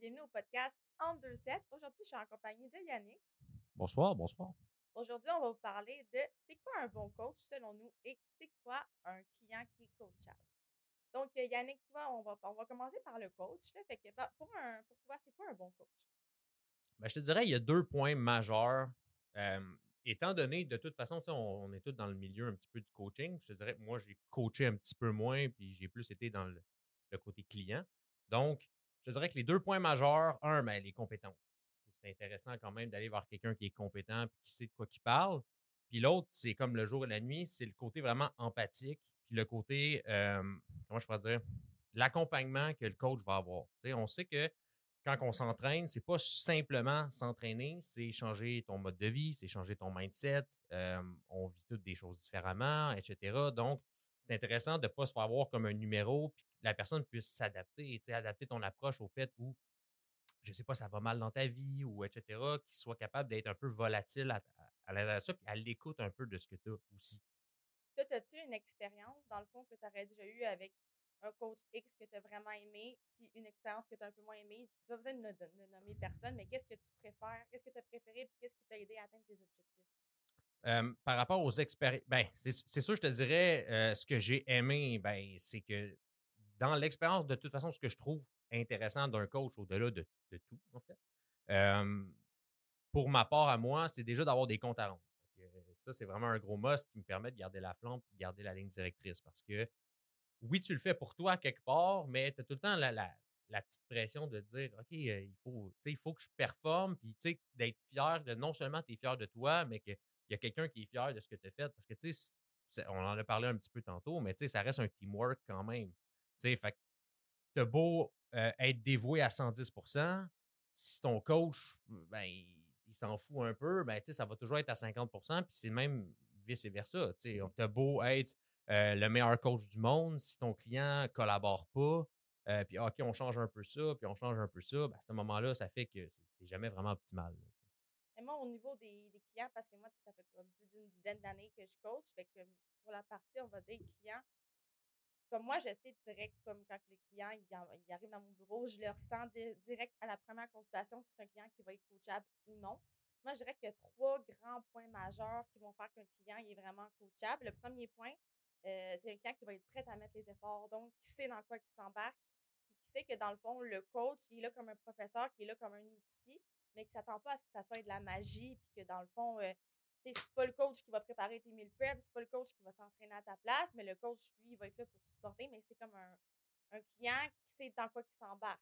bienvenue au podcast En deux sets. Aujourd'hui, je suis en compagnie de Yannick. Bonsoir, bonsoir. Aujourd'hui, on va vous parler de c'est quoi un bon coach selon nous et c'est quoi un client qui est coachable. Donc, euh, Yannick, toi, on va, on va commencer par le coach. Là. Fait que, bah, pour, un, pour toi, c'est quoi un bon coach? Ben, je te dirais, il y a deux points majeurs. Euh, étant donné, de toute façon, on, on est tous dans le milieu un petit peu du coaching. Je te dirais, moi, j'ai coaché un petit peu moins, puis j'ai plus été dans le, le côté client. Donc, je dirais que les deux points majeurs, un, ben, les compétences. C'est intéressant quand même d'aller voir quelqu'un qui est compétent et qui sait de quoi il parle. Puis l'autre, c'est comme le jour et la nuit, c'est le côté vraiment empathique, puis le côté, comment je pourrais dire, l'accompagnement que le coach va avoir. on sait que quand on s'entraîne, c'est pas simplement s'entraîner, c'est changer ton mode de vie, c'est changer ton mindset. On vit toutes des choses différemment, etc. Donc, c'est intéressant de ne pas se faire voir comme un numéro, la personne puisse s'adapter, adapter ton approche au fait où, je ne sais pas, ça va mal dans ta vie, ou etc., qu'il soit capable d'être un peu volatile à, à, à ça, puis à l'écoute un peu de ce que tu as aussi. Toi, as-tu une expérience, dans le fond, que tu aurais déjà eu avec un coach X que tu as vraiment aimé, puis une expérience que tu as un peu moins aimée? Tu n'as pas besoin de, nommer personne, mais qu'est-ce que tu préfères? Qu'est-ce que tu as préféré, puis qu'est-ce qui t'a aidé à atteindre tes objectifs? par rapport aux expériences, ben, c'est sûr, je te dirais, ce que j'ai aimé, ben, c'est que dans l'expérience, de toute façon, ce que je trouve intéressant d'un coach, au-delà de, tout, en fait, pour ma part à moi, c'est déjà d'avoir des comptes à rendre. Ça, c'est vraiment un gros must qui me permet de garder la flamme de garder la ligne directrice. Parce que oui, tu le fais pour toi quelque part, mais tu as tout le temps la, la, petite pression de dire OK, il, faut, faut que je performe, puis d'être fier de non seulement tu es fier de toi, mais que il y a quelqu'un qui est fier de ce que tu as fait. Parce que, on en a parlé un petit peu tantôt, mais ça reste un teamwork quand même. Tu sais, fait t'as beau être dévoué à 110% si ton coach, ben, il s'en fout un peu, ben, ça va toujours être à 50% puis c'est même vice-versa. Tu t'as beau être le meilleur coach du monde, si ton client collabore pas, euh, puis OK, on change un peu ça, puis on change un peu ça, ben, à ce moment-là, ça fait que c'est jamais vraiment optimal moi, au niveau des, clients, parce que moi, ça fait plus d'une dizaine d'années que je coach, fait que pour la partie, on va dire client, comme moi, je sais direct, comme quand le client il, arrive dans mon bureau, je le ressens direct à la première consultation si c'est un client qui va être coachable ou non. Moi, je dirais qu'il y a trois grands points majeurs qui vont faire qu'un client est vraiment coachable. Le premier point, euh, c'est un client qui va être prêt à mettre les efforts, donc qui sait dans quoi il s'embarque, puis qui sait que dans le fond, le coach, il est là comme un professeur, qui est là comme un outil, mais qui s'attend pas à ce que ça soit de la magie, puis que dans le fond, euh, c'est pas le coach qui va préparer tes meal prep, c'est pas le coach qui va s'entraîner à ta place, mais le coach, lui, il va être là pour supporter, mais c'est comme un, un, client qui sait dans quoi il s'embarque.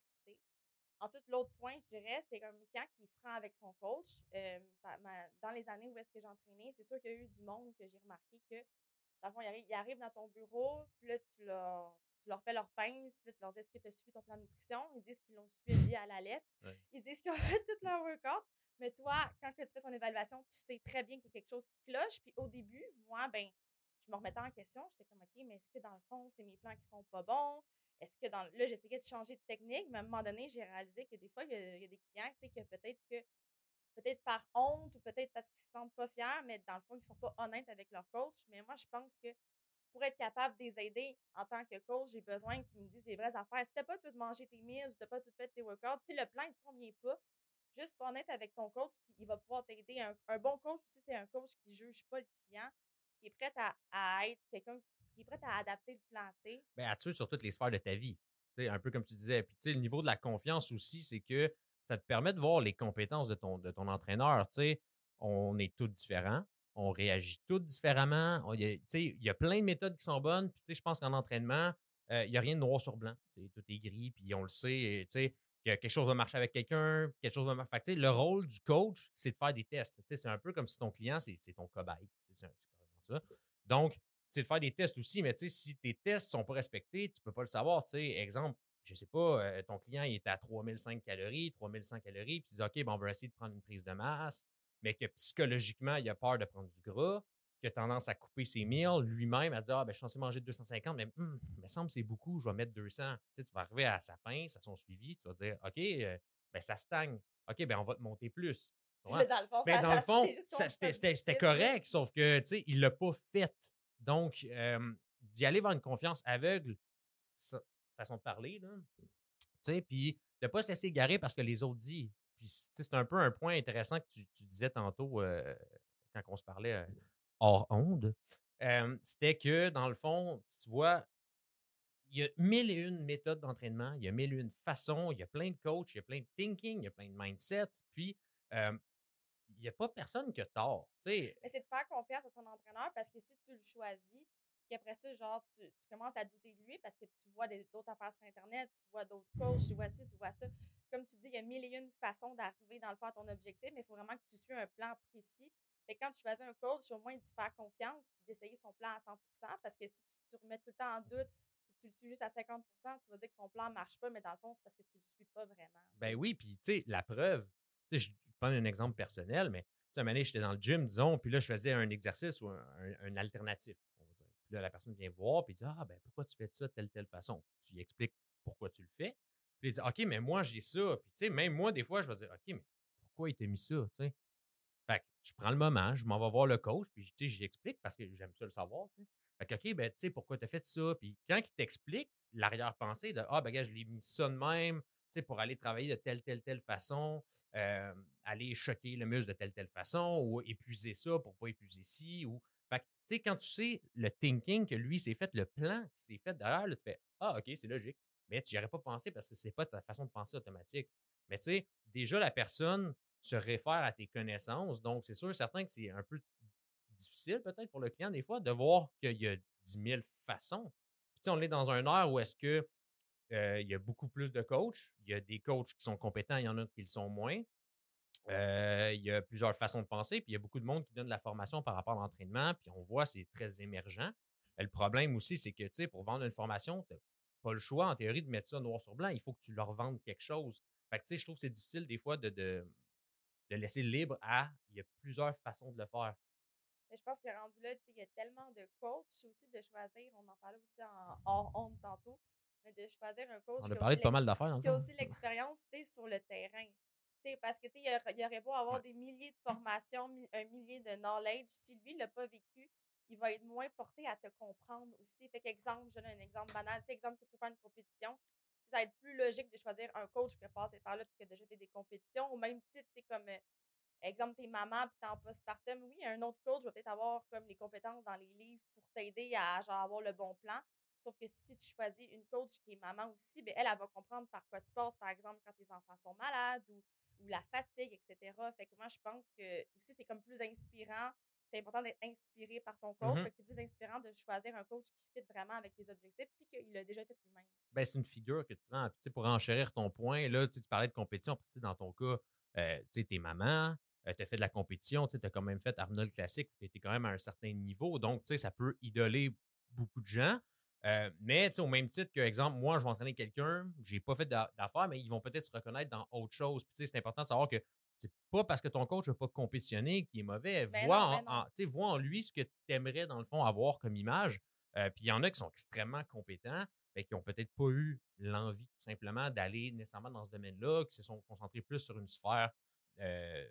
Ensuite, l'autre point, je dirais, c'est comme un client qui est franc avec son coach. Euh, dans les années où est-ce que j'ai entraîné, c'est sûr qu'il y a eu du monde que j'ai remarqué que, dans le fond, il arrive, dans ton bureau, puis là, tu l'as tu leur fais leur pince, puis tu leur dis est-ce que tu as suivi ton plan de nutrition? Ils disent qu'ils l'ont suivi à la lettre. Ils disent qu'ils ont fait tout leur workout. Mais toi, quand tu fais son évaluation, tu sais très bien qu'il y a quelque chose qui cloche. Puis au début, moi, ben, je me remettais en question. J'étais comme, OK, mais est-ce que dans le fond, c'est mes plans qui sont pas bons? Est-ce que dans. Là, j'essayais de changer de technique, mais à un moment donné, j'ai réalisé que des fois, il y a, des clients, tu sais, que peut-être que peut-être par honte ou peut-être parce qu'ils se sentent pas fiers, mais dans le fond, ils sont pas honnêtes avec leur coach. Mais moi, je pense que pour être capable de les aider en tant que coach, j'ai besoin qu'ils me disent les vraies affaires. Si tu n'as pas tout mangé tes meals, tu n'as pas tout fait tes workouts, si le plan ne te convient pas, juste honnête avec ton coach, puis il va pouvoir t'aider. Un, bon coach aussi, c'est un coach qui ne juge pas le client, qui est prêt à, être quelqu'un qui est prêt à adapter le plan, tu Bien, à tuer sur toutes les sphères de ta vie. un peu comme tu disais. Puis, tu le niveau de la confiance aussi, c'est que ça te permet de voir les compétences de ton, de ton entraîneur. Tu sais, on est tous différents on réagit tous différemment. Il y, a plein de méthodes qui sont bonnes. Puis, je pense qu'en entraînement, euh, il n'y a rien de noir sur blanc. Tout est gris, puis on le sait. Quelque chose va marcher avec quelqu'un, quelque chose va marcher. le rôle du coach, c'est de faire des tests. C'est un peu comme si ton client, c'est ton cobaye. C'est ça. Donc, c'est de faire des tests aussi, mais si tes tests ne sont pas respectés, tu ne peux pas le savoir. Exemple, je ne sais pas, euh, ton client est à 3005 calories, 3100 calories, puis il dit OK, bon, on va essayer de prendre une prise de masse mais que psychologiquement, il a peur de prendre du gras, qui a tendance à couper ses meals lui-même, à dire Ah, ben, je suis censé manger 250, mais hum, il me semble que c'est beaucoup, je vais mettre 200. Tu, sais, tu vas arriver à sa pince, à son suivi, tu vas dire OK, euh, ben, ça stagne. OK, ben, on va te monter plus. Mais dans le fond, ben, fond c'était correct, sauf que, tu sais, il l'a pas fait. Donc, d'y aller vers une confiance aveugle, façon de parler, là, tu sais, puis de ne pas se laisser égarer parce que les autres disent. Puis c'est un peu un point intéressant que tu, disais tantôt euh, quand on se parlait euh, hors onde. C'était que, dans le fond, tu vois, il y a mille et une méthodes d'entraînement, il y a mille et une façons, il y a plein de coachs, il y a plein de thinking, il y a plein de mindset. Puis, il n'y a pas personne qui a tort. Mais c'est de faire confiance à son entraîneur parce que si tu le choisis, puis après ça, genre, tu, commences à douter de lui parce que tu vois d'autres affaires sur Internet, tu vois d'autres coachs, tu vois ci, tu vois ça. Comme tu dis, il y a mille et une façons d'arriver dans le fond à ton objectif, mais il faut vraiment que tu suives un plan précis. Et quand tu choisis un coach, au moins d'y faire confiance d'essayer son plan à 100% parce que si tu, te remets tout le temps en doute tu le suis juste à 50% tu vas dire que son plan ne marche pas, mais dans le fond, c'est parce que tu ne le suis pas vraiment. Ben oui, puis tu sais, la preuve, tu sais, je prends un exemple personnel, mais tu sais, un moment j'étais dans le gym, disons, puis là, je faisais un exercice ou un alternatif là, la personne vient voir et dit Ah, ben pourquoi tu fais ça de telle, telle façon? Tu lui expliques pourquoi tu le fais. Puis il dit OK, mais moi, j'ai ça. Puis tu sais, même moi, des fois, je vais dire OK, mais pourquoi il t'a mis ça? Tu sais? Fait que je prends le moment, je m'en vais voir le coach, puis j'y explique parce que j'aime ça le savoir. Fait que OK, ben tu sais, pourquoi tu as fait ça? Puis quand il t'explique l'arrière-pensée de Ah, ben gars, je l'ai mis ça de même. Tu sais, pour aller travailler de telle, telle, telle façon, euh, aller choquer le muscle de telle, telle façon, ou épuiser ça pour pas épuiser ci, ou fait que, tu sais, quand tu sais le thinking que lui s'est fait, le plan qui s'est fait derrière, là, tu fais Ah, OK, c'est logique. Mais tu n'y aurais pas pensé parce que c'est pas ta façon de penser automatique. Mais tu sais, déjà, la personne se réfère à tes connaissances. Donc, c'est sûr, certain que c'est un peu difficile peut-être pour le client des fois de voir qu'il y a 10 000 façons. Puis, on est dans un heure où est-ce que il y a beaucoup plus de coachs. Il y a des coachs qui sont compétents, il y en a qui le sont moins. Il y a plusieurs façons de penser, puis il y a beaucoup de monde qui donne de la formation par rapport à l'entraînement, puis on voit c'est très émergent. le problème aussi, c'est que tu sais, pour vendre une formation, tu n'as pas le choix en théorie de mettre ça noir sur blanc. Il faut que tu leur vendes quelque chose. Fait que, tu sais, je trouve que c'est difficile des fois de, laisser libre à. Il y a plusieurs façons de le faire. Mais je pense que rendu là, il y a tellement de coachs aussi de choisir, on en parlait aussi en hors honte tantôt, mais de choisir un coach. On a parlé de pas mal d'affaires. Qui a aussi l'expérience sur le terrain parce que il y, aurait beau avoir des milliers de formations, un millier de knowledge, si lui ne l'a pas vécu, il va être moins porté à te comprendre aussi. Fait qu'exemple, je donne un exemple banal, exemple que tu fais une compétition, ça va être plus logique de choisir un coach qui a passé par là et qui a déjà fait des compétitions. Au même titre, comme euh, exemple, tes mamans puis t'es en postpartum, oui, un autre coach va peut-être avoir comme les compétences dans les livres pour t'aider à genre, avoir le bon plan. Sauf que si tu choisis une coach qui est maman aussi, ben elle, elle va comprendre par quoi tu passes, par exemple, quand tes enfants sont malades ou ou la fatigue, etc. Fait que moi, je pense que aussi, c'est comme plus inspirant. C'est important d'être inspiré par ton coach. Mm-hmm. c'est plus inspirant de choisir un coach qui fit vraiment avec tes objectifs puis qu'il a déjà fait lui-même. Ben, c'est une figure que tu prends. pour enchérir ton point, là, tu parlais de compétition. Dans ton cas, euh, tu es maman, euh, tu as fait de la compétition, tu as quand même fait Arnold Classic, tu étais quand même à un certain niveau. Donc, ça peut idoler beaucoup de gens. Euh, mais au même titre que, exemple, moi, je vais entraîner quelqu'un, j'ai pas fait d'affaires, mais ils vont peut-être se reconnaître dans autre chose. c'est important de savoir que c'est pas parce que ton coach n'a pas compétitionné qu'il est mauvais. Ben vois, ben en, vois, en, lui ce que tu aimerais, dans le fond, avoir comme image. Euh, puis il y en a qui sont extrêmement compétents, mais qui n'ont peut-être pas eu l'envie, tout simplement, d'aller nécessairement dans ce domaine-là, qui se sont concentrés plus sur une sphère euh,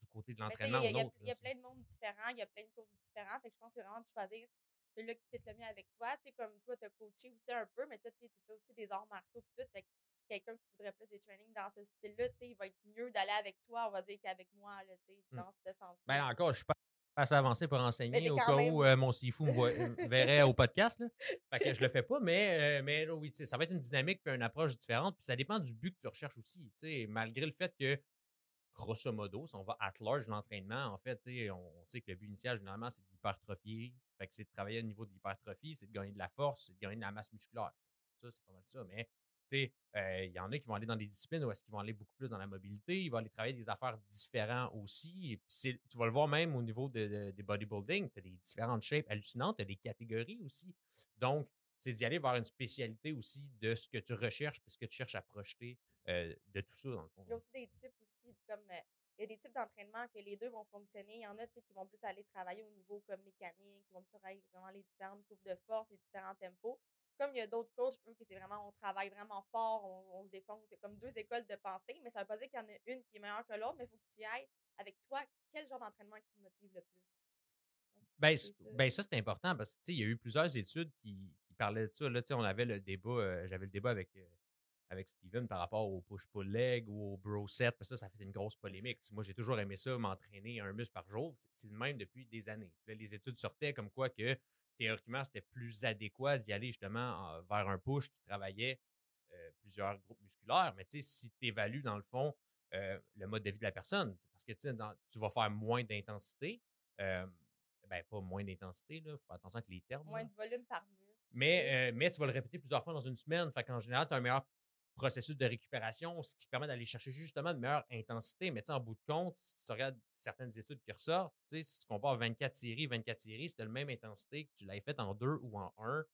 du côté de l'entraînement. Il y, a plein de mondes différents, il y a plein de coachs différents. Fait que je pense que c'est vraiment de choisir celui-là qui fit le mieux avec toi. Tu sais, comme toi, tu as coaché aussi un peu, mais toi, tu fais aussi des arts martiaux tout. Fait quelqu'un qui voudrait plus des trainings dans ce style-là, tu sais, il va être mieux d'aller avec toi, on va dire, qu'avec moi, là, tu sais, mmh. dans ce sens-là. Ben encore, je suis pas assez avancé pour enseigner au cas où euh, mon sifu me, verrait au podcast. Là. Fait que je le fais pas, mais, euh, mais oui, ça va être une dynamique et une approche différente. Puis ça dépend du but que tu recherches aussi. Malgré le fait que grosso modo, si on va at large l'entraînement, en fait, on, sait que le but initial, généralement, c'est d'hypertrophier. Fait que c'est de travailler au niveau de l'hypertrophie, c'est de gagner de la force, c'est de gagner de la masse musculaire. Ça, c'est pas mal ça. Mais, euh, il y en a qui vont aller dans des disciplines où est-ce qu'ils vont aller beaucoup plus dans la mobilité. Ils vont aller travailler des affaires différentes aussi. Et puis tu vas le voir même au niveau de, des bodybuilding. Tu as des différentes shapes hallucinantes, tu as des catégories aussi. Donc, c'est d'y aller vers une spécialité aussi de ce que tu recherches et ce que tu cherches à projeter euh, de tout ça, dans le fond. Il y a aussi des types aussi, comme euh, il y a des types d'entraînement que les deux vont fonctionner. Il y en a qui vont plus aller travailler au niveau comme mécanique, qui vont plus travailler vraiment les différentes coupes de force, les différents tempos. Comme il y a d'autres coachs, eux, que c'est vraiment, on travaille vraiment fort, on, se défonce. C'est comme deux écoles de pensée, mais ça veut pas dire qu'il y en a une qui est meilleure que l'autre, mais il faut que tu y ailles avec toi. Quel genre d'entraînement qui te motive le plus? ben, ça, ben, ça c'est important parce qu'il y a eu plusieurs études qui, parlaient de ça. Là, on avait le débat, euh, j'avais le débat avec euh, avec Steven par rapport au push-pull leg ou au bro set. Parce que ça, ça fait une grosse polémique. Moi, j'ai toujours aimé ça, m'entraîner un muscle par jour. C'est le même depuis des années. les études sortaient comme quoi que théoriquement, c'était plus adéquat d'y aller justement vers un push qui travaillait euh, plusieurs groupes musculaires. Mais si tu évalues dans le fond euh, le mode de vie de la personne, parce que tu vas faire moins d'intensité, euh, ben pas moins d'intensité, il faut attention avec les termes. Moins de volume par muscle. Mais, mais tu vas le répéter plusieurs fois dans une semaine. Fait qu'en général, tu as un meilleur processus de récupération, ce qui permet d'aller chercher justement de meilleure intensité. Mais en bout de compte, si tu regardes certaines études qui ressortent, si tu compares 24 séries, 24 séries, c'est la même intensité que tu l'avais fait en deux ou en un.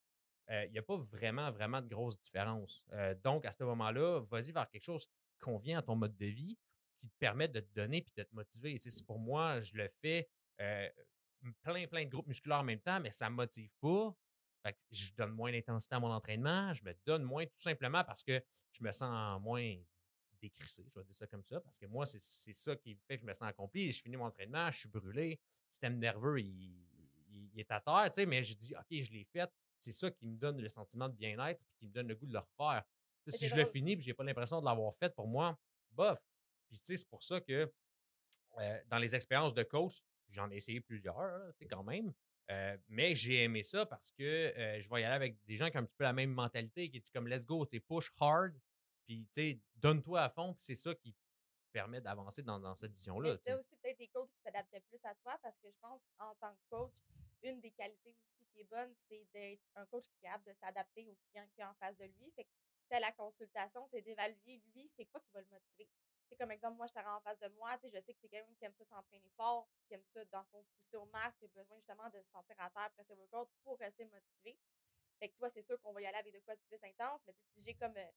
Euh, il n'y a pas vraiment, vraiment de grosse différence. Euh, donc, à ce moment-là, vas-y vers quelque chose qui convient à ton mode de vie, qui te permet de te donner puis de te motiver. C'est pour moi, je le fais euh, plein, plein de groupes musculaires en même temps, mais ça ne me motive pas. Fait que je donne moins d'intensité à mon entraînement, je me donne moins tout simplement parce que je me sens moins décrissé, je vais dire ça comme ça, parce que moi, c'est ça qui fait que je me sens accompli. Je finis mon entraînement, je suis brûlé, le système nerveux, il, est à terre, tu sais, mais je dis, OK, je l'ai fait. C'est ça qui me donne le sentiment de bien-être et qui me donne le goût de le refaire. si je le finis et je n'ai pas l'impression de l'avoir fait, pour moi, bof. Puis, tu sais, c'est pour ça que euh, dans les expériences de coach, j'en ai essayé plusieurs, tu sais, quand même. Euh, mais j'ai aimé ça parce que euh, je vais y aller avec des gens qui ont un petit peu la même mentalité, qui est comme let's go, push hard, puis donne-toi à fond, puis c'est ça qui permet d'avancer dans, dans, cette vision-là. C'était aussi peut-être des coachs qui s'adaptaient plus à toi parce que je pense qu'en tant que coach, une des qualités aussi qui est bonne, c'est d'être un coach qui est capable de s'adapter au client qui est en face de lui. Fait que, la consultation, c'est d'évaluer lui, c'est quoi qui va le motiver comme exemple, moi, je t'aurais en face de moi, je sais que tu es quelqu'un qui aime ça s'entraîner fort, qui aime ça, dans le pousser au masque, qui a besoin justement de se sentir à terre après ses workouts pour rester motivé. Fait que toi, c'est sûr qu'on va y aller avec de quoi plus intense, mais si j'ai comme, euh,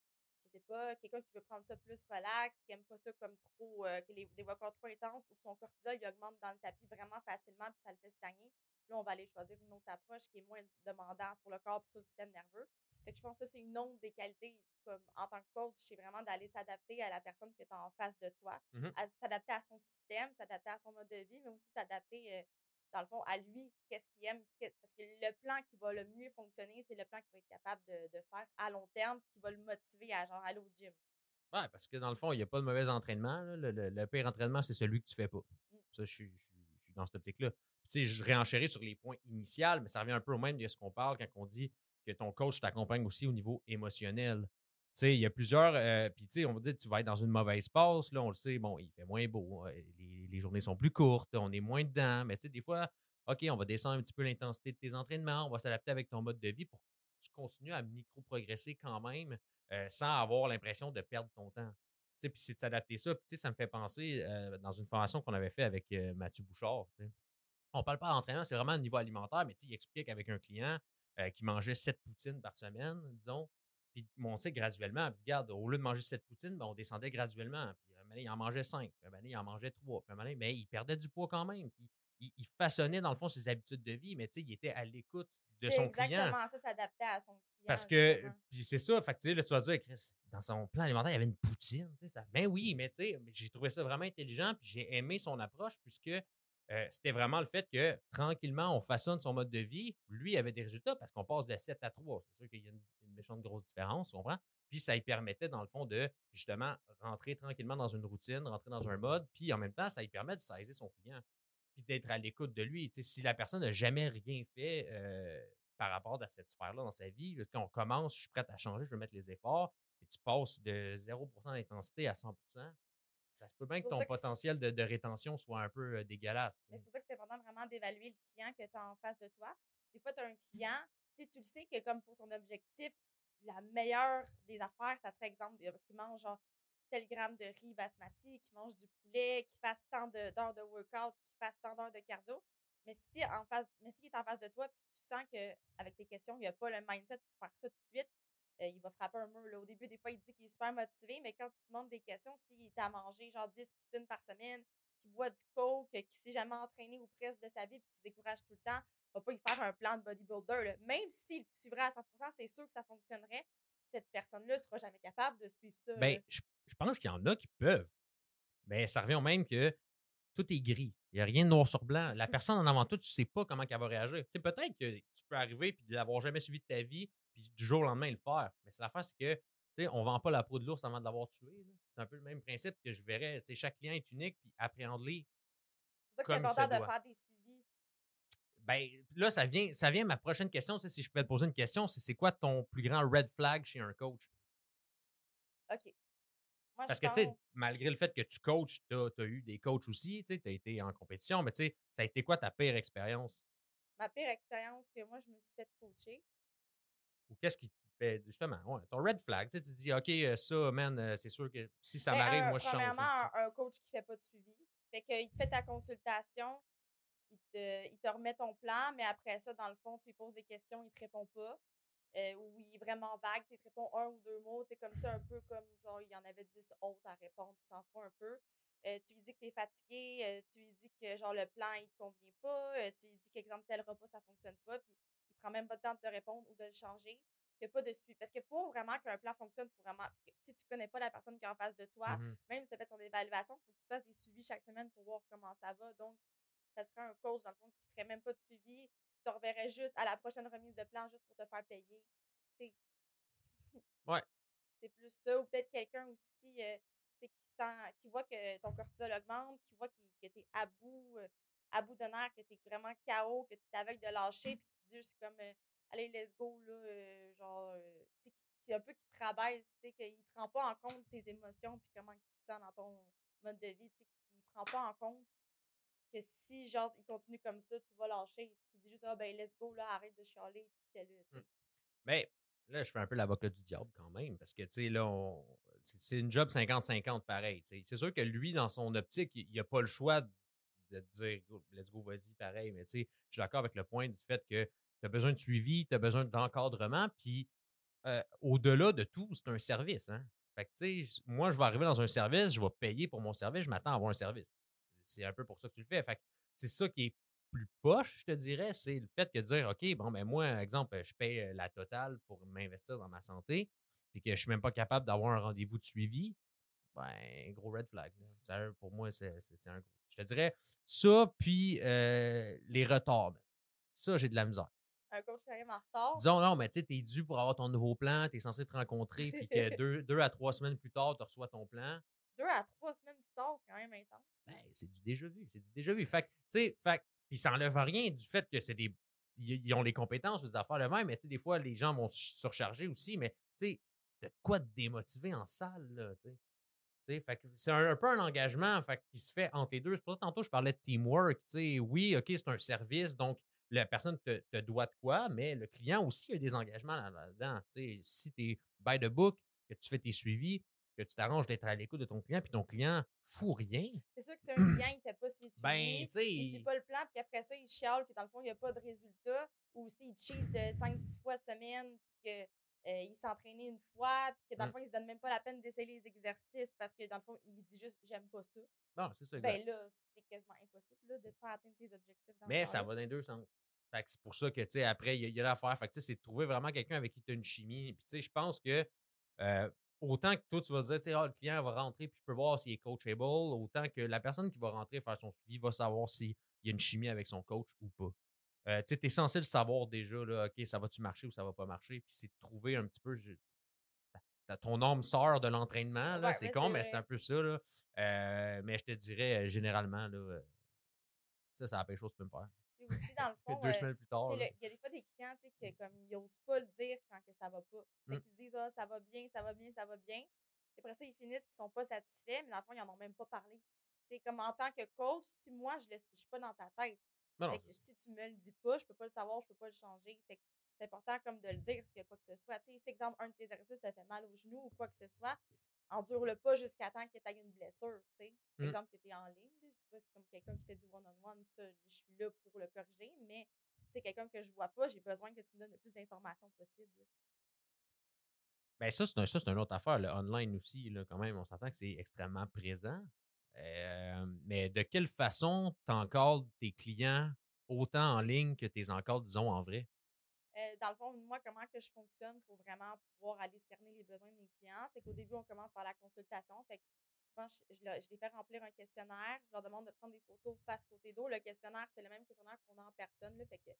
je sais pas, quelqu'un qui veut prendre ça plus relax, qui aime pas ça comme trop, euh, que les, des workouts trop intenses ou que son cortisol augmente dans le tapis vraiment facilement puis ça le fait stagner, là, on va aller choisir une autre approche qui est moins demandante sur le corps et sur le système nerveux. Fait que je pense que ça, c'est une autre des qualités comme en tant que coach, c'est vraiment d'aller s'adapter à la personne qui est en face de toi, mmh à s'adapter à son système, s'adapter à son mode de vie, mais aussi s'adapter, euh, dans le fond, à lui, qu'est-ce qu'il aime. Parce que le plan qui va le mieux fonctionner, c'est le plan qu'il va être capable de, faire à long terme, qui va le motiver à genre aller au gym. Ouais, parce que dans le fond, il n'y a pas de mauvais entraînement. Le, pire entraînement, c'est celui que tu fais pas. Mmh. Ça, je suis dans cette optique-là. Tu sais, je réenchéris sur les points initiaux, mais ça revient un peu au même de ce qu'on parle quand on dit que ton coach t'accompagne aussi au niveau émotionnel. Il y a plusieurs. Euh, puis, tu sais, on va dire, tu vas être dans une mauvaise passe. Là, on le sait, bon, il fait moins beau. Hein, les, journées sont plus courtes. On est moins dedans. Mais, tu sais, des fois, OK, on va descendre un petit peu l'intensité de tes entraînements. On va s'adapter avec ton mode de vie pour que tu continues à micro-progresser quand même euh, sans avoir l'impression de perdre ton temps. Puis c'est de s'adapter ça. Puis, ça me fait penser euh, dans une formation qu'on avait fait avec Mathieu Bouchard. On parle pas d'entraînement, c'est vraiment un niveau alimentaire, mais il explique avec un client qui mangeait sept poutines par semaine, disons puis monter graduellement. Puis regarde, au lieu de manger cette poutine, ben, on descendait graduellement. Puis un il en mangeait cinq, puis un il en mangeait trois, puis un mais il perdait du poids quand même. Puis il, façonnait, dans le fond, ses habitudes de vie, mais tu sais, il était à l'écoute de son client. exactement ça, s'adapter à son client. Parce que, puis c'est ça, fait que, là, tu vas dire, dans son plan alimentaire, il y avait une poutine. Ça, ben oui, mais tu sais, j'ai trouvé ça vraiment intelligent, puis j'ai aimé son approche, puisque euh, c'était vraiment le fait que tranquillement, on façonne son mode de vie. Lui avait des résultats parce qu'on passe de 7 à 3. C'est sûr qu'il y a une, méchante grosse différence, tu comprends? Puis ça lui permettait, dans le fond, de justement rentrer tranquillement dans une routine, rentrer dans un mode. Puis en même temps, ça lui permet de saisir son client. Puis d'être à l'écoute de lui. si la personne n'a jamais rien fait euh, par rapport à cette sphère-là dans sa vie, quand on commence, je suis prêt à changer, je veux mettre les efforts, et tu passes de 0% d'intensité à 100 ça se peut bien que ton potentiel de, rétention soit un peu dégueulasse. C'est pour ça que c'est important vraiment d'évaluer le client que tu as en face de toi. Des fois, tu as un client, tu le sais que comme pour son objectif, la meilleure des affaires, ça serait exemple qui mange genre tel gramme de riz basmati, qui mange du poulet, qui fasse tant d'heures de, workout, qui fasse tant d'heures de cardio. Mais si en face, mais s'il est en face de toi, puis tu sens qu'avec tes questions, il n'y a pas le mindset pour faire ça tout de suite, euh, il va frapper un mur. Là. Au début, des fois, il dit qu'il est super motivé, mais quand tu te demandes des questions, s'il est à manger genre 10 poutines par semaine, qui boit du coke, qui s'est jamais entraîné ou presque de sa vie, puis qui se décourage tout le temps, va pas y faire un plan de bodybuilder. Même s'il suivrait à 100%, c'est sûr que ça fonctionnerait. Cette personne-là sera jamais capable de suivre ça. Ben, je, pense qu'il y en a qui peuvent. Mais ça revient au même que tout est gris. Il n'y a rien de noir sur blanc. La personne en avant tout, tu ne sais pas comment elle va réagir. Tu peut-être que tu peux arriver et de l'avoir jamais suivi de ta vie, puis du jour au lendemain le faire. Mais c'est l'affaire, c'est que sais, on vend pas la peau de l'ours avant de l'avoir tué. C'est un peu le même principe que je verrais. C'est chaque client est unique, puis appréhende-les. C'est ça que c'est important de doit. faire des suivis. Ben, là, ça vient, ça vient ma prochaine question. c'est Si je pouvais te poser une question, c'est c'est quoi ton plus grand red flag chez un coach? OK. Moi, Parce que, tu sais, malgré le fait que tu coaches, tu as, eu des coachs aussi, tu as été en compétition, mais tu sais, ça a été quoi ta pire expérience? ma pire expérience que moi, je me suis fait coacher, Ou qu'est-ce qui te fait, justement, ouais, ton red flag? Tu sais, tu dis, OK, euh, ça, man, euh, c'est sûr que si ça m'arrive, un- moi, je change. Premièrement, un, un coach qui ne fait pas de suivi. Fait qu'il te fait ta consultation, il te, il te remet ton plan, mais après ça, dans le fond, tu lui poses des questions, il ne te répond pas. Euh, ou il est vraiment vague, tu te réponds un ou deux mots, c'est comme ça, un peu comme genre il y en avait dix autres à répondre, tu s'en fous un peu. Euh, tu lui dis que tu es fatigué, euh, tu lui dis que genre le plan il te convient pas, euh, tu lui dis qu'exemple tel repas ça fonctionne pas, puis même pas le temps de te répondre ou de le changer. Il n'y a pas de suivi. Parce que pour vraiment qu'un plan fonctionne, faut vraiment. que si tu connais pas la personne qui est en face de toi, Mhm. même si tu as fait ton évaluation, il faut que tu fasses des suivis chaque semaine pour voir comment ça va. Donc, ça serait un coach, dans le fond, qui ferait même pas de suivi, qui te reverrait juste à la prochaine remise de plan juste pour te faire payer. C'est- Ouais. C'est plus ça. Ou peut-être quelqu'un aussi euh, qui sent, qui voit que ton cortisol augmente, qui voit que tu es à bout, euh, à bout de nerfs, que tu es vraiment KO, que tu es avec de lâcher, puis qui te dit juste comme euh, allez, let's go, là, euh, genre, euh, tu sais, qui, un peu qui te rabaisse, tu sais, qu'il ne prend pas en compte tes émotions, puis comment tu te sens dans ton mode de vie, tu sais, qu'il prend pas en compte que si, genre, il continue comme ça, tu vas lâcher, tu dit juste, ah, ben, let's go, là, arrête de chialer, puis fais-le, sais. Mais là, je fais un peu l'avocat du diable quand même, parce que, tu sais, là, on- c'est une job 50-50 pareil. C'est sûr que lui, dans son optique, il n'a pas le choix de dire, let's go, vas-y, pareil. Mais, tu sais, je suis d'accord avec le point du fait que tu as besoin de suivi, tu as besoin d'encadrement, puis au-delà de tout, c'est un service. Hein? Fait que, moi, je vais arriver dans un service, je vais payer pour mon service, je m'attends à avoir un service. C'est un peu pour ça que tu le fais. Fait c'est ça qui est plus poche, je te dirais, c'est le fait que de dire, OK, bon, ben moi, exemple, je paye la totale pour m'investir dans ma santé, puis que je suis même pas capable d'avoir un rendez-vous de suivi, ben, gros red flag. là. Pour moi, c'est un gros. Je te dirais ça, puis les retards. Ça, j'ai de la misère. Un coach qui arrive en retard, Disons, non, mais tu sais, t'es dû pour avoir ton nouveau plan, t'es censé te rencontrer, puis que deux, deux à trois semaines plus tard, tu reçois ton plan. deux à trois semaines plus tard, c'est quand même intense. Ben, c'est du déjà vu. C'est du déjà vu. Fait que, tu sais, fait puis ça enlève rien du fait que c'est des. Ils ont les compétences, les affaires le même, mais tu sais, des fois, les gens vont se surcharger aussi, mais tu sais, t'as de quoi te démotiver en salle, là, tu sais. Tu c'est un, un peu un engagement fait, qui se fait entre les deux. C'est pour ça que tantôt, je parlais de teamwork. tu sais. Oui, OK, c'est un service, donc la personne te, te doit de quoi, mais le client aussi a des engagements là- là-dedans. tu sais. si tu es by the book, que tu fais tes suivis, que tu t'arranges d'être à l'écoute de ton client, puis ton client fout rien, C'est sûr que si un client, il fait pas ses suivis, ben, tu sais. il suit pas le plan, puis après ça, il chiale que dans le fond, il n'y a pas de résultat, ou s'il cheat 5-6 fois semaine, puis qu'il s'entraînait une fois, puis que dans le Mm. fond, il se donne même pas la peine d'essayer les exercices parce que dans le fond, il dit juste j'aime pas ça. Non, c'est ça. Ben là, c'est quasiment impossible là, de te faire atteindre tes objectifs. Dans Mais ça va dans les deux sens. Fait que c'est pour ça que, tu sais, après, il y, a- a l'affaire. Fait que, tu sais, c'est de trouver vraiment quelqu'un avec qui tu as une chimie. Puis, tu sais, je pense que euh, autant que toi, tu vas dire, tu sais, ah, le client va rentrer, puis je peux voir s'il est coachable, autant que la personne qui va rentrer faire son suivi va savoir s'il y a une chimie avec son coach ou pas. Euh, tu sais, es censé le savoir déjà, là, OK, ça va-tu marcher ou ça va pas marcher? Puis, c'est de trouver un petit peu. je- ton âme sort de l'entraînement, là, Ouais, c'est con, mais c'est un peu ça. Là. Euh, mais je te dirais, généralement, là, ça, c'est la pire chose que tu peux me faire. Puis aussi, dans le fond, Deux euh, semaines plus tard. Il y a des fois des clients qui comme, ils n'osent pas le dire quand que ça va pas. Fait Mm. qu'ils disent ah, ça va bien, ça va bien, ça va bien. Et après ça, ils finissent qu'ils sont pas satisfaits, mais dans le fond, ils n'en ont même pas parlé. C'est comme en tant que coach, si moi, je ne suis pas dans ta tête. Non, non, Fait que si tu me le dis pas, je peux pas le savoir, je peux pas le changer. C'est important comme de le dire s'il y a quoi que ce soit. Tu sais, si exemple, un de tes exercices te fait mal au genou ou quoi que ce soit, endure-le pas jusqu'à temps que tu aies une blessure. Tu sais. Mm. Exemple que tu es en ligne, je sais pas, c'est comme quelqu'un qui fait du one-on-one, ça, je suis là pour le corriger, mais si c'est quelqu'un que je vois pas, j'ai besoin que tu me donnes le plus d'informations possible. Ben ça, c'est un, ça, c'est une autre affaire. Le online aussi, là, quand même, on s'entend que c'est extrêmement présent. Euh, mais de quelle façon tu encadres tes clients autant en ligne que tes encadres, disons, en vrai? Euh, dans le fond, moi, comment que je fonctionne pour vraiment pouvoir aller cerner les besoins de mes clients, c'est qu'au début, on commence par la consultation. Fait que souvent, je, je le- je les fais remplir un questionnaire. Je leur demande de prendre des photos face côté dos. Le questionnaire, c'est le même questionnaire qu'on a en personne. Fait que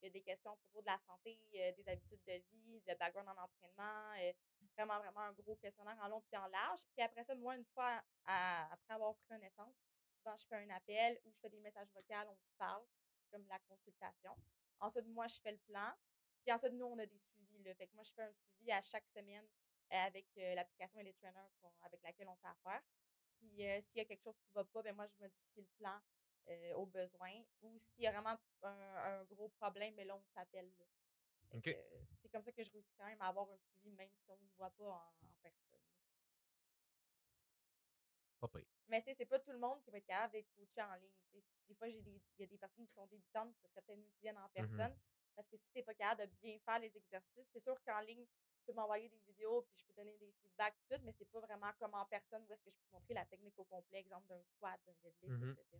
Il y a des questions à propos de la santé, euh, des habitudes de vie, le background en entraînement. euh, vraiment, vraiment un gros questionnaire en long puis en large. Puis après ça, moi, une fois, après avoir pris connaissance, souvent, je fais un appel ou je fais des messages vocaux, on se parle. Comme la consultation. Ensuite, moi, je fais le plan. Puis ensuite, nous, on a des suivis. Là. Fait que moi, je fais un suivi à chaque semaine euh, avec euh, l'application et les trainers avec laquelle on fait affaire. Puis euh, s'il y a quelque chose qui ne va pas, ben moi, je modifie le plan euh, au besoin. Ou s'il y a vraiment un, un gros problème, mais là, on s'appelle. C'est comme ça que je réussis quand même à avoir un suivi, même si on ne se voit pas en, en personne. Mais tu sais, c'est pas tout le monde qui va être capable d'être coaché en ligne. Des fois, il y a des personnes qui sont débutantes, ce serait peut-être mieux qu'ils viennent en personne. Parce que si tu n'es pas capable de bien faire les exercices, c'est sûr qu'en ligne, tu peux m'envoyer des vidéos puis je peux donner des feedbacks, tout, mais c'est pas vraiment comme en personne où est-ce que je peux montrer la technique au complet, exemple d'un squat, d'un deadlift, Mhm. etc.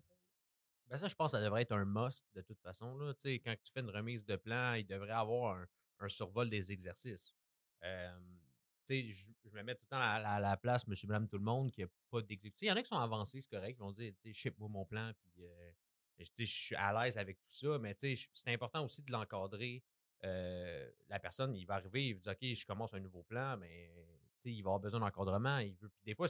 Ben ça, je pense que ça devrait être un must de toute façon. Là. Quand tu fais une remise de plan, il devrait avoir un, un survol des exercices. Euh, je, je me mets tout le temps à la, à la place, monsieur, madame, tout le monde, qui n'a pas d'exécutif. Il y en a qui sont avancés, c'est correct, ils vont dire, tu sais, ship-moi mon plan, puis euh, je je suis à l'aise avec tout ça, mais c'est important aussi de l'encadrer. Euh, la personne, il va arriver, il va dire, OK, je commence un nouveau plan, mais il va avoir besoin d'encadrement. Il veut, des fois,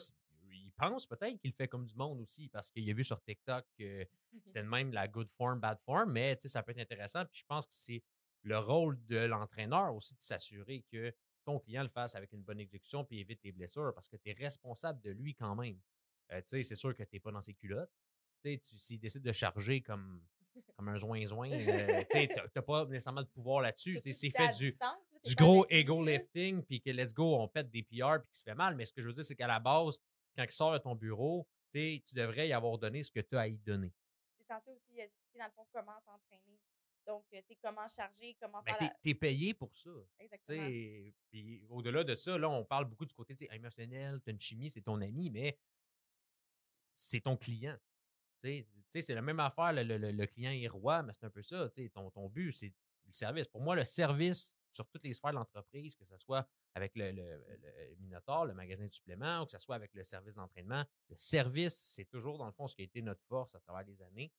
il pense peut-être qu'il fait comme du monde aussi, parce qu'il a vu sur TikTok que c'était de même la good form, bad form, mais ça peut être intéressant. Puis je pense que c'est le rôle de l'entraîneur aussi de s'assurer que ton client le fasse avec une bonne exécution puis évite les blessures parce que tu es responsable de lui quand même. Euh, c'est sûr que tu n'es pas dans ses culottes. Tu tu- s'il décide de charger comme, comme un zoin-zoin, euh, tu t'as pas nécessairement de pouvoir là-dessus. Tu C'est fait du, distance, du gros ego lifting, puis que let's go, on pète des PR, puis qu'il se fait mal. Mais ce que je veux dire, c'est qu'à la base, quand il sort de ton bureau, tu tu devrais y avoir donné ce que tu as à y donner. C'est censé aussi expliquer, dans le fond, comment s'entraîner. Donc, tu sais, comment charger, comment Ben, faire t'es, la... t'es payé pour ça. tu Exactement. Puis au-delà de ça, là, on parle beaucoup du côté tu émotionnel, tu as une chimie, c'est ton ami, mais c'est ton client. C'est la même affaire, le, le- le- client est roi, mais c'est un peu ça. Ton, ton but, c'est le service. Pour moi, le service sur toutes les sphères de l'entreprise, que ce soit avec le, le- le Minotaur, le magasin de suppléments, ou que ce soit avec le service d'entraînement, le service, c'est toujours, dans le fond, ce qui a été notre force à travers les années,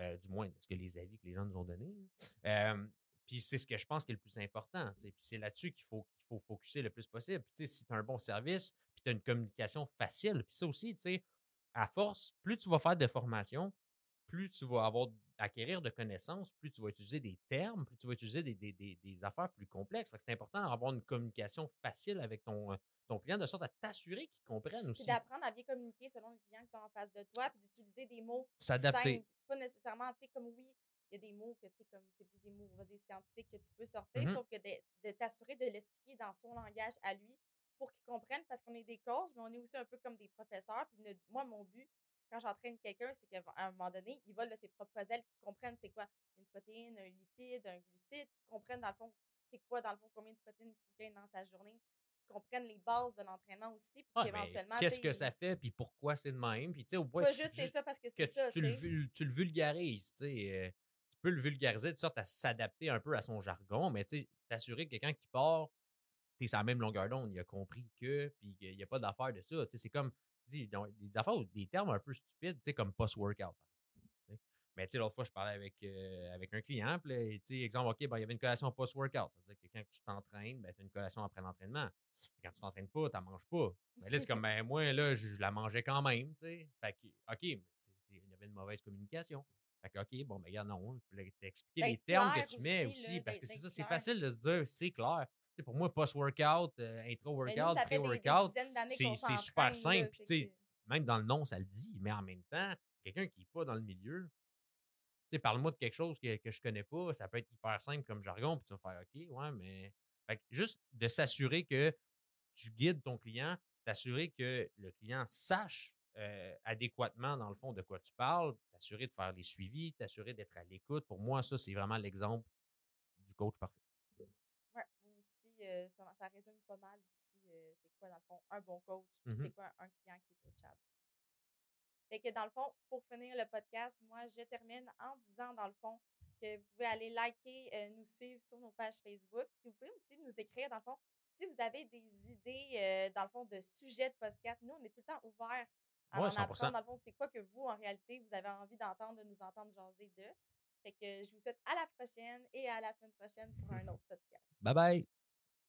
euh, du moins, ce que les avis que les gens nous ont donnés. là. Euh, puis c'est ce que je pense qui est le plus important. Puis c'est là-dessus qu'il faut, qu'il faut focuser le plus possible. Puis si tu as un bon service, puis tu as une communication facile, puis ça aussi, tu sais, à force, plus tu vas faire de formation, plus tu vas avoir acquérir de connaissances, plus tu vas utiliser des termes, plus tu vas utiliser des, des- des- des affaires plus complexes. C'est important d'avoir une communication facile avec ton, euh, ton client, de sorte à t'assurer qu'il comprenne aussi. d'apprendre à bien communiquer selon le client que tu as en face de toi, puis d'utiliser des mots S'adapter. Pas nécessairement, tu sais, comme oui, il y a des mots que tu sais, comme c'est plus des mots, on va dire, scientifiques que tu peux sortir, Mhm. sauf que de, de t'assurer de l'expliquer dans son langage à lui pour qu'il comprenne, parce qu'on est des coachs, mais on est aussi un peu comme des professeurs. Puis moi, mon but, quand j'entraîne quelqu'un, c'est qu'à un moment donné, il vole de ses propres ailes, qu'il comprenne c'est quoi une protéine, un lipide, un glucide, qu'il comprenne dans le fond c'est quoi, dans le fond, combien de protéines qu'il gagne dans sa journée, qu'il comprenne les bases de l'entraînement aussi, pour mais qu'éventuellement. Qu'est-ce que ça fait, puis pourquoi c'est de même, puis tu sais, au point Pas juste c'est ça, parce que c'est ça. le, tu le vulgarises, tu sais. euh, tu peux le vulgariser de sorte à s'adapter un peu à son jargon, mais tu sais, t'assurer que quelqu'un qui part, t'es sur la même longueur d'onde, il a compris que, puis il n'y a pas d'affaire de ça. Tu c'est comme, dis, des affaires, des termes un peu stupides, tu sais, comme post-workout. tu. Mais tu sais, l'autre fois, je parlais avec, euh, avec un client, puis tu sais, exemple, OK, ben, il y avait une collation post-workout. Ça veut dire que quand tu t'entraînes, ben, tu as une collation après l'entraînement. Quand tu t'entraînes pas, tu n'en manges pas. Ben là, c'est comme, ben, moi, là, je, je la mangeais quand même, tu sais. Fait que, OK, mais c'est- c'est- il y avait une mauvaise communication. Fait que, OK, bon, ben, regarde, non. Puis là, t'expliquer les D'être termes que tu mets aussi, aussi, là, parce que c'est ça, c'est facile de se dire, c'est clair. Pour moi, post-workout, euh, intro-workout, des pré-workout, c'est super là, simple. Même dans le nom, ça le dit, mais en même temps, quelqu'un qui n'est pas dans le milieu, parle-moi de quelque chose que, que je connais pas, ça peut être hyper simple comme jargon, puis tu vas faire OK, ouais, mais. Fait que juste de s'assurer que tu guides ton client, t'assurer que le client sache euh, adéquatement, dans le fond, de quoi tu parles, t'assurer de faire les suivis, t'assurer d'être à l'écoute. Pour moi, ça, c'est vraiment l'exemple du coach parfait. Euh, ça résume pas mal aussi euh, c'est quoi, dans le fond, un bon coach, puis Mhm. c'est quoi un client qui est coachable. Fait que dans le fond, pour finir le podcast, moi, je termine en disant, dans le fond, que vous pouvez aller liker, euh, nous suivre sur nos pages Facebook. Puis vous pouvez aussi nous écrire, dans le fond, si vous avez des idées, euh, dans le fond, de sujets de podcast. Nous, on est tout le temps ouverts à Ouais, en 100%. apprendre. Dans le fond, c'est quoi que vous, en réalité, vous avez envie d'entendre, de nous entendre jaser d'eux. Fait que je vous souhaite à la prochaine et à la semaine prochaine pour un autre podcast. Bye bye!